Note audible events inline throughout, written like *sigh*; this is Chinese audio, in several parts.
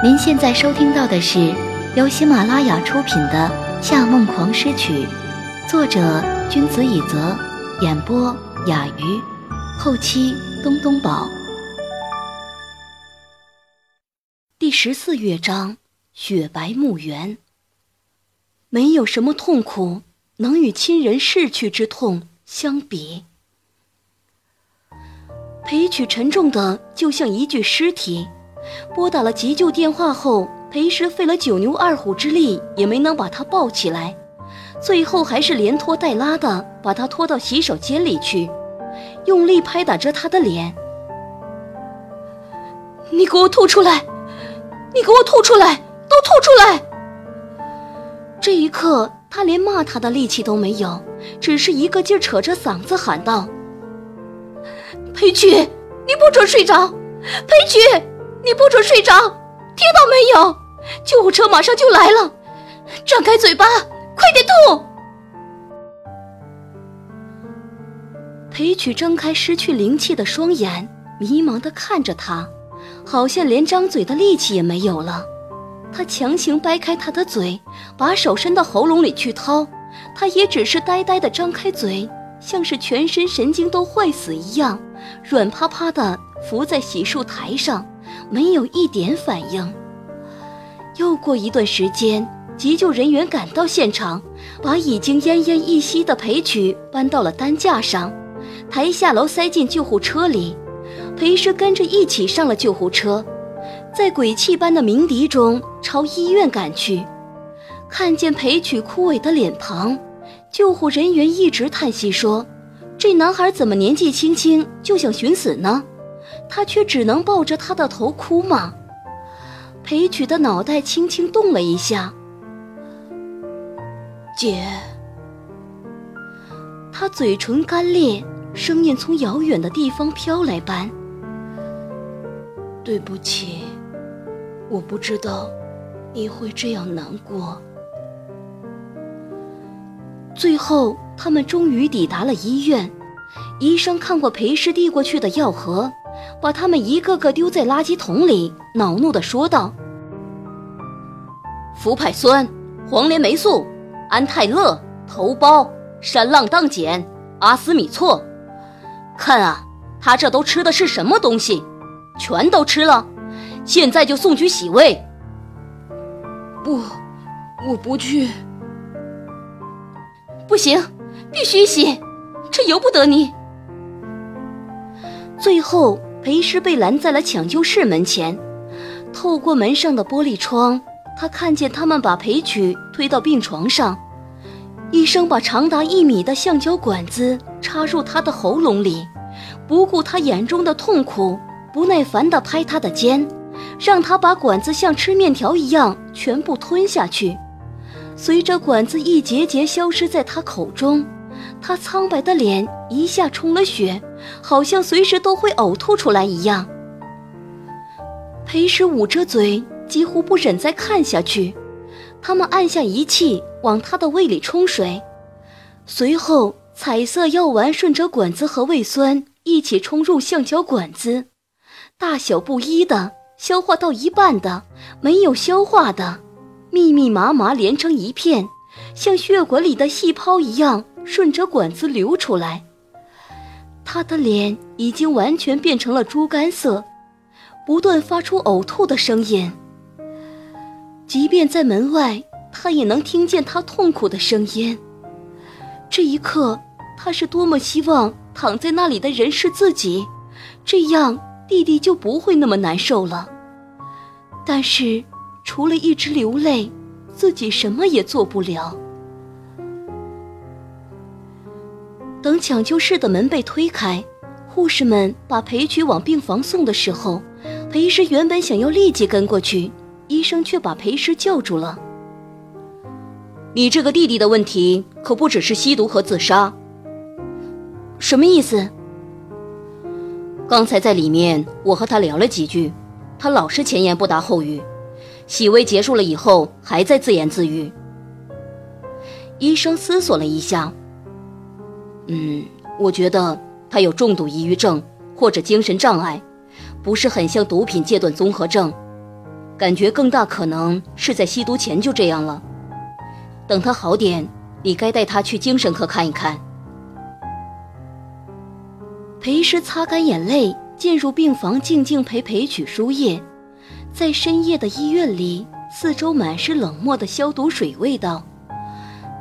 您现在收听到的是由喜马拉雅出品的《夏梦狂诗曲》，作者君子以泽，演播雅鱼，后期东东宝。第十四乐章：雪白墓园。没有什么痛苦能与亲人逝去之痛相比。裴曲沉重的就像一具尸体，拨打了急救电话后，裴石费了九牛二虎之力也没能把他抱起来，最后还是连拖带拉的把他拖到洗手间里去，用力拍打着他的脸：“你给我吐出来！你给我吐出来！都吐出来！”这一刻，他连骂他的力气都没有，只是一个劲扯着嗓子喊道。裴局，你不准睡着！裴局，你不准睡着！听到没有？救护车马上就来了！张开嘴巴，快点吐！裴曲睁开失去灵气的双眼，迷茫的看着他，好像连张嘴的力气也没有了。他强行掰开他的嘴，把手伸到喉咙里去掏，他也只是呆呆的张开嘴。像是全身神经都坏死一样，软趴趴的伏在洗漱台上，没有一点反应。又过一段时间，急救人员赶到现场，把已经奄奄一息的裴曲搬到了担架上，抬下楼塞进救护车里。裴师跟着一起上了救护车，在鬼气般的鸣笛中朝医院赶去。看见裴曲枯萎的脸庞。救护人员一直叹息说：“这男孩怎么年纪轻轻就想寻死呢？他却只能抱着他的头哭吗？”裴曲的脑袋轻轻动了一下。姐，他嘴唇干裂，声音从遥远的地方飘来般：“对不起，我不知道你会这样难过。”最后，他们终于抵达了医院。医生看过裴氏递过去的药盒，把他们一个个丢在垃圾桶里，恼怒地说道：“氟哌酸、黄连霉素、安泰乐、头孢、山浪荡碱、阿斯米唑，看啊，他这都吃的是什么东西？全都吃了！现在就送去洗胃。”不，我不去。不行，必须洗，这由不得你。最后，裴师被拦在了抢救室门前。透过门上的玻璃窗，他看见他们把裴曲推到病床上，医生把长达一米的橡胶管子插入他的喉咙里，不顾他眼中的痛苦，不耐烦地拍他的肩，让他把管子像吃面条一样全部吞下去。随着管子一节节消失在他口中，他苍白的脸一下充了血，好像随时都会呕吐出来一样。裴时捂着嘴，几乎不忍再看下去。他们按下仪器，往他的胃里冲水，随后彩色药丸顺着管子和胃酸一起冲入橡胶管子，大小不一的，消化到一半的，没有消化的。密密麻麻连成一片，像血管里的细胞一样顺着管子流出来。他的脸已经完全变成了猪肝色，不断发出呕吐的声音。即便在门外，他也能听见他痛苦的声音。这一刻，他是多么希望躺在那里的人是自己，这样弟弟就不会那么难受了。但是。除了一直流泪，自己什么也做不了。等抢救室的门被推开，护士们把裴曲往病房送的时候，裴师原本想要立即跟过去，医生却把裴师叫住了。你这个弟弟的问题可不只是吸毒和自杀。什么意思？刚才在里面我和他聊了几句，他老是前言不搭后语。洗胃结束了以后，还在自言自语。医生思索了一下，嗯，我觉得他有重度抑郁症或者精神障碍，不是很像毒品戒断综合症。感觉更大可能是在吸毒前就这样了。等他好点，你该带他去精神科看一看。裴师擦干眼泪，进入病房，静静陪裴曲输液。在深夜的医院里，四周满是冷漠的消毒水味道，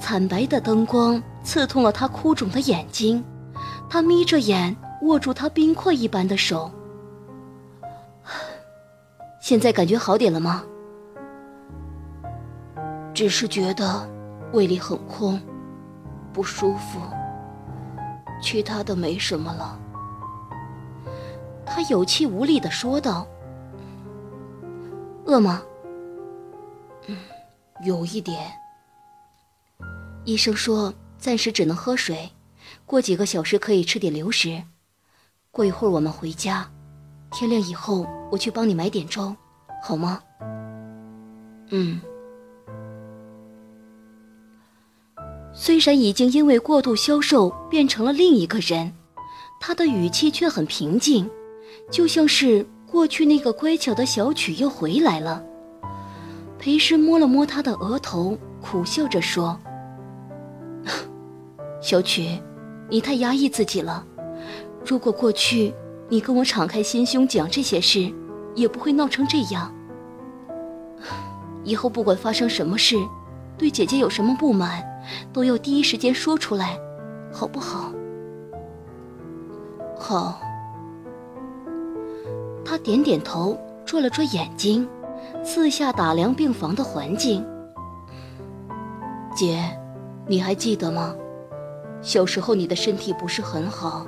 惨白的灯光刺痛了他哭肿的眼睛。他眯着眼，握住他冰块一般的手。现在感觉好点了吗？只是觉得胃里很空，不舒服。其他的没什么了。他有气无力的说道：“饿吗？”“嗯，有一点。”医生说暂时只能喝水，过几个小时可以吃点流食。过一会儿我们回家，天亮以后我去帮你买点粥，好吗？嗯。虽然已经因为过度消瘦变成了另一个人，他的语气却很平静。就像是过去那个乖巧的小曲又回来了。裴师摸了摸他的额头，苦笑着说：“小曲，你太压抑自己了。如果过去你跟我敞开心胸讲这些事，也不会闹成这样。以后不管发生什么事，对姐姐有什么不满，都要第一时间说出来，好不好？”“好。”他点点头，转了转眼睛，四下打量病房的环境。姐，你还记得吗？小时候你的身体不是很好，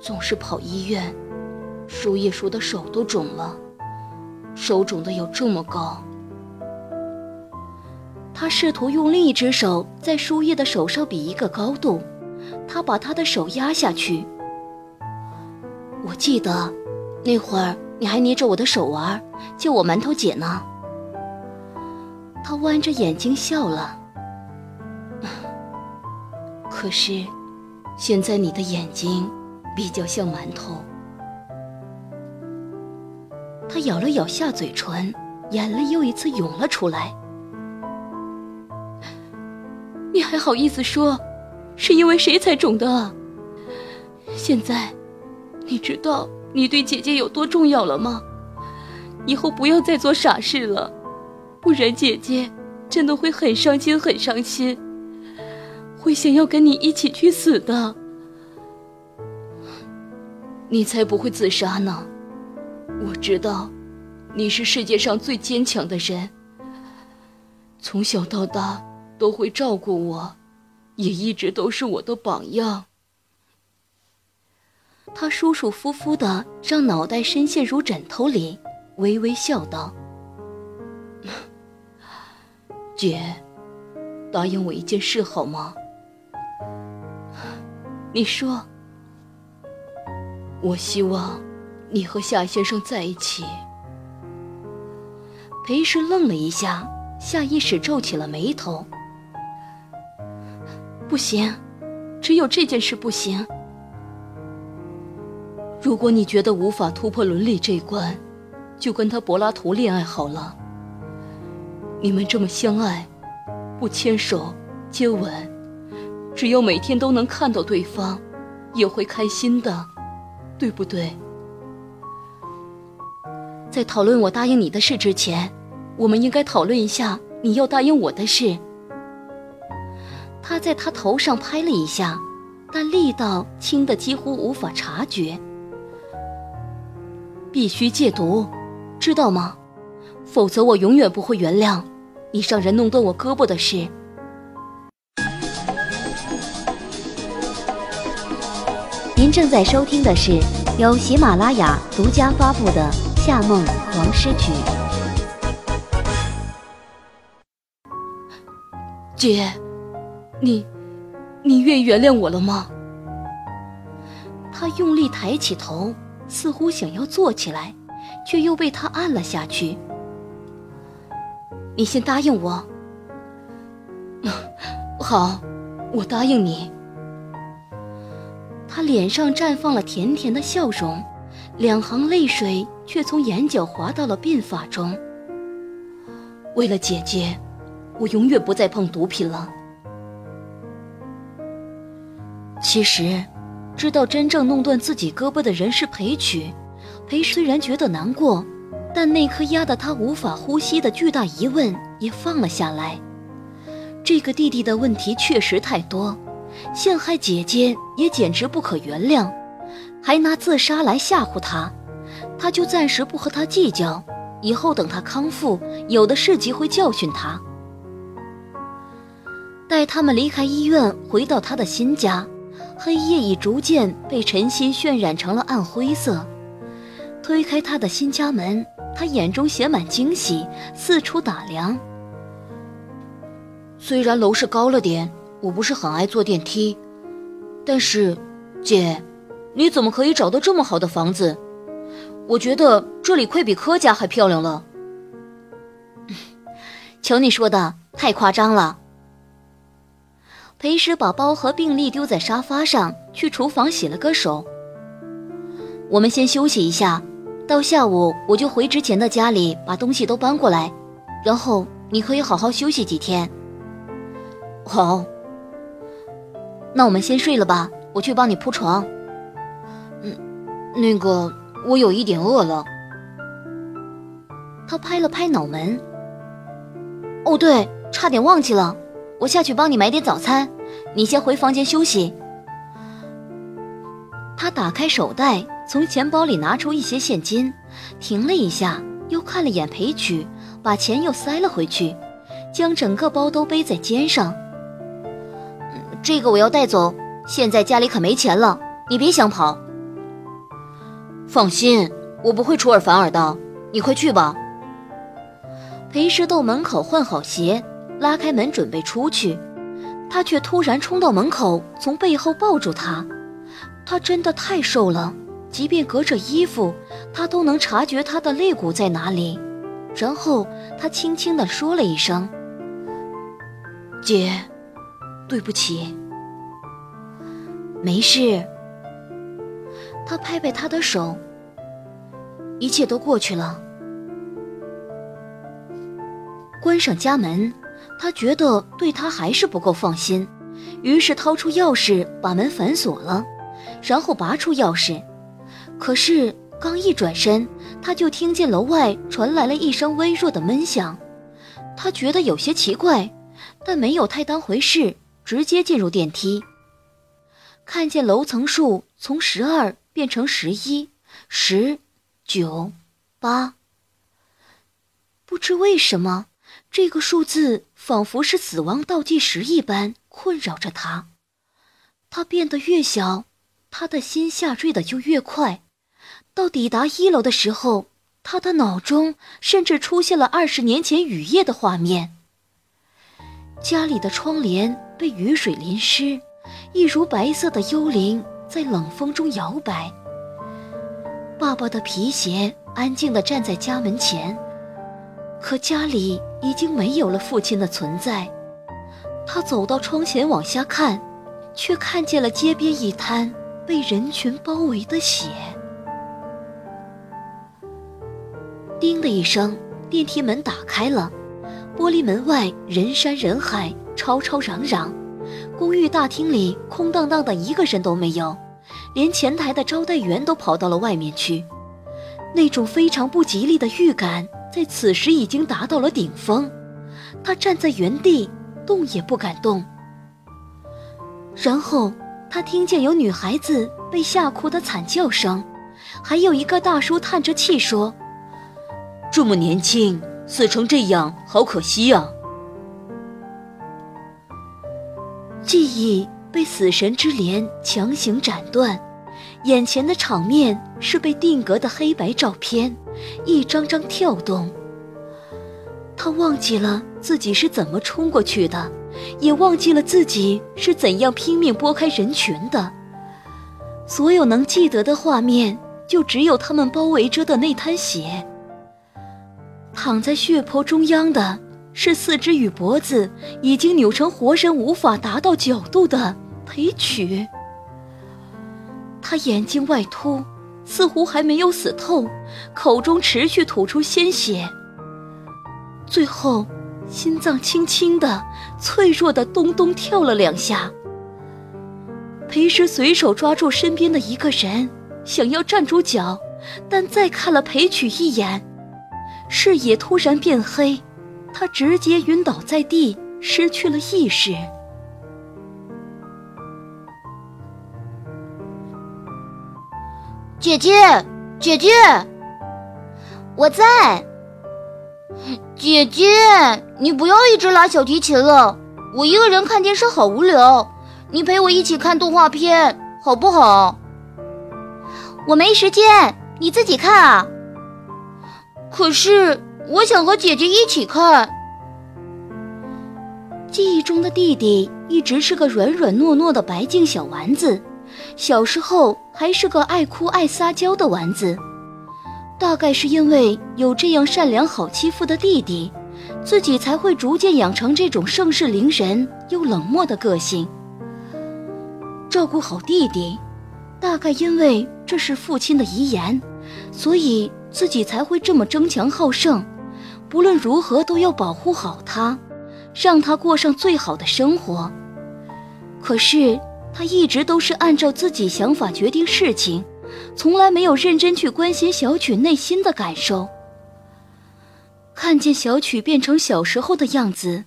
总是跑医院，输液输的手都肿了，手肿的有这么高。他试图用另一只手在输液的手上比一个高度，他把他的手压下去。我记得。那会儿你还捏着我的手玩，叫我馒头姐呢。他弯着眼睛笑了。可是，现在你的眼睛比较像馒头。他咬了咬下嘴唇，眼泪又一次涌了出来。你还好意思说，是因为谁才肿的？现在，你知道。你对姐姐有多重要了吗？以后不要再做傻事了，不然姐姐真的会很伤心，很伤心，会想要跟你一起去死的。你才不会自杀呢！我知道，你是世界上最坚强的人。从小到大都会照顾我，也一直都是我的榜样。他舒舒服服地让脑袋深陷入枕头里，微微笑道：“ *laughs* 姐，答应我一件事好吗？你说。我希望你和夏先生在一起。”裴氏愣了一下，下意识皱起了眉头：“不行，只有这件事不行。”如果你觉得无法突破伦理这一关，就跟他柏拉图恋爱好了。你们这么相爱，不牵手、接吻，只要每天都能看到对方，也会开心的，对不对？在讨论我答应你的事之前，我们应该讨论一下你要答应我的事。他在他头上拍了一下，但力道轻的几乎无法察觉。必须戒毒，知道吗？否则我永远不会原谅你让人弄断我胳膊的事。正在收听的是由喜马拉雅独家发布的《夏梦王诗曲》。姐，你，你愿意原谅我了吗？他用力抬起头。似乎想要坐起来，却又被他按了下去。你先答应我。*laughs* 好，我答应你。他脸上绽放了甜甜的笑容，两行泪水却从眼角滑到了鬓发中。为了姐姐，我永远不再碰毒品了。其实，知道真正弄断自己胳膊的人是裴曲，裴虽然觉得难过，但那颗压得他无法呼吸的巨大疑问也放了下来。这个弟弟的问题确实太多，陷害姐姐也简直不可原谅，还拿自杀来吓唬他，他就暂时不和他计较。以后等他康复，有的是机会教训他。待他们离开医院，回到他的新家，黑夜已逐渐被晨曦渲染成了暗灰色。推开他的新家门，他眼中写满惊喜，四处打量。虽然楼是高了点，我不是很爱坐电梯，但是，姐，你怎么可以找到这么好的房子？我觉得这里快比柯家还漂亮了。*laughs* 瞧你说的，太夸张了。裴师把包和病历丢在沙发上，去厨房洗了个手。我们先休息一下，到下午我就回之前的家里把东西都搬过来，然后你可以好好休息几天。好，那我们先睡了吧，我去帮你铺床。嗯，那个。我有一点饿了。他拍了拍脑门。哦，对，差点忘记了，我下去帮你买点早餐，你先回房间休息。他打开手袋，从钱包里拿出一些现金，停了一下，又看了眼裴曲，把钱又塞了回去，将整个包都背在肩上。这个我要带走，现在家里可没钱了，你别想跑。放心，我不会出尔反尔的。你快去吧。裴师到门口换好鞋，拉开门准备出去，他却突然冲到门口，从背后抱住他。他真的太瘦了，即便隔着衣服，他都能察觉他的肋骨在哪里。然后他轻轻地说了一声：“姐，对不起。”没事。他拍拍他的手，一切都过去了。关上家门，他觉得对他还是不够放心，于是掏出钥匙把门反锁了，然后拔出钥匙。可是刚一转身，他就听见楼外传来了一声微弱的闷响。他觉得有些奇怪，但没有太当回事，直接进入电梯。看见楼层数从十二。变成十一、十、九、八。不知为什么，这个数字仿佛是死亡倒计时一般困扰着他。他变得越小，他的心下坠的就越快。到抵达一楼的时候，他的脑中甚至出现了二十年前雨夜的画面。家里的窗帘被雨水淋湿，一如白色的幽灵。在冷风中摇摆。爸爸的皮鞋安静地站在家门前，可家里已经没有了父亲的存在。他走到窗前往下看，却看见了街边一滩被人群包围的血。叮的一声，电梯门打开了，玻璃门外人山人海，吵吵嚷嚷。公寓大厅里空荡荡的，一个人都没有，连前台的招待员都跑到了外面去。那种非常不吉利的预感在此时已经达到了顶峰。他站在原地，动也不敢动。然后他听见有女孩子被吓哭的惨叫声，还有一个大叔叹着气说：“这么年轻，死成这样，好可惜呀。”记忆被死神之镰强行斩断，眼前的场面是被定格的黑白照片，一张张跳动。他忘记了自己是怎么冲过去的，也忘记了自己是怎样拼命拨开人群的。所有能记得的画面，就只有他们包围着的那滩血。躺在血泊中央的。是四肢与脖子已经扭成活人无法达到角度的裴曲。他眼睛外凸，似乎还没有死透，口中持续吐出鲜血。最后，心脏轻轻的、脆弱的咚咚跳了两下。裴时随手抓住身边的一个人，想要站住脚，但再看了裴曲一眼，视野突然变黑，他直接晕倒在地，失去了意识。姐姐，姐姐，我在。姐姐，你不要一直拉小提琴了，我一个人看电视好无聊，你陪我一起看动画片好不好？我没时间，你自己看啊。可是我想和姐姐一起看。记忆中的弟弟一直是个软软糯糯的白净小丸子。小时候还是个爱哭爱撒娇的丸子，大概是因为有这样善良好欺负的弟弟，自己才会逐渐养成这种盛世凌人又冷漠的个性。照顾好弟弟，大概因为这是父亲的遗言，所以自己才会这么争强好胜，不论如何都要保护好他，让他过上最好的生活。可是。他一直都是按照自己想法决定事情，从来没有认真去关心小曲内心的感受。看见小曲变成小时候的样子，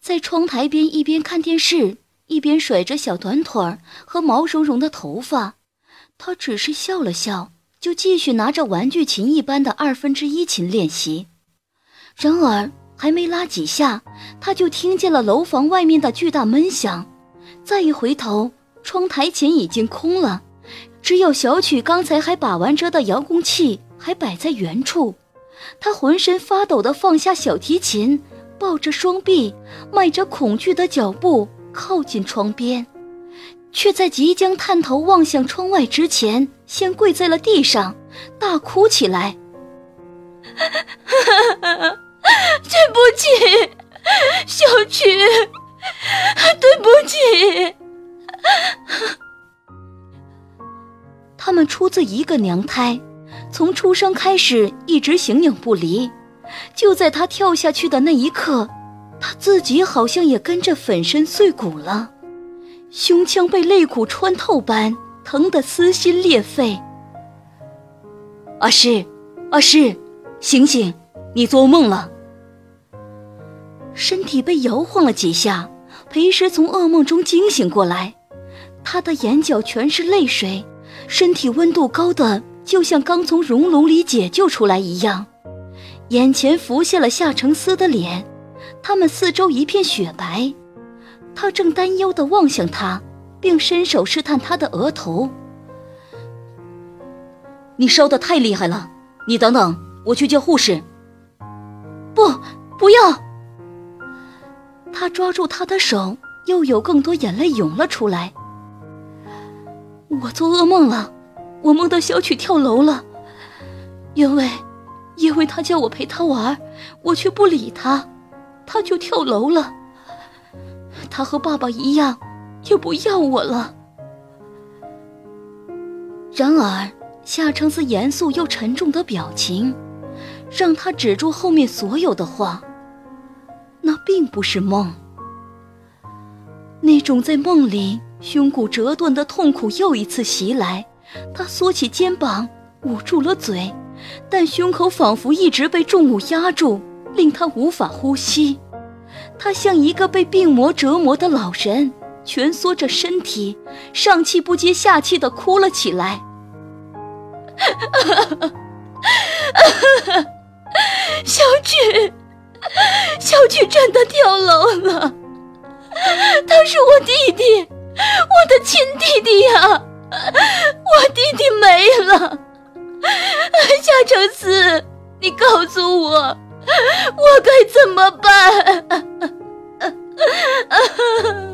在窗台边一边看电视，一边甩着小短腿和毛茸茸的头发，他只是笑了笑，就继续拿着玩具琴一般的二分之一琴练习。然而，还没拉几下，他就听见了楼房外面的巨大闷响，再一回头。窗台前已经空了，只有小曲刚才还把玩着的遥控器还摆在原处。他浑身发抖地放下小提琴，抱着双臂，迈着恐惧的脚步靠近窗边，却在即将探头望向窗外之前，先跪在了地上，大哭起来：“ *laughs* 对不起，小曲，对不起。*laughs* ”他们出自一个娘胎，从出生开始一直形影不离。就在他跳下去的那一刻，他自己好像也跟着粉身碎骨了，胸腔被肋骨穿透般疼得撕心裂肺。阿诗，阿诗，醒醒，你做梦了。身体被摇晃了几下，裴师从噩梦中惊醒过来。他的眼角全是泪水，身体温度高的就像刚从熔炉里解救出来一样，眼前浮现了夏承思的脸，他们四周一片雪白，他正担忧地望向他，并伸手试探他的额头。你烧得太厉害了，你等等，我去叫护士。不，不要！他抓住他的手，又有更多眼泪涌了出来。我做噩梦了，我梦到小曲跳楼了，因为，因为他叫我陪他玩，我却不理他，他就跳楼了。他和爸爸一样，就不要我了。然而，夏承思严肃又沉重的表情，让他止住后面所有的话。那并不是梦，那种在梦里。胸骨折断的痛苦又一次袭来，他缩起肩膀，捂住了嘴，但胸口仿佛一直被重物压住，令他无法呼吸。他像一个被病魔折磨的老人，蜷缩着身体，上气不接下气地哭了起来。*laughs* 小曲，小曲真的跳楼了，他是我弟弟。我的亲弟弟呀，我弟弟没了。夏承思，你告诉我，我该怎么办？*laughs*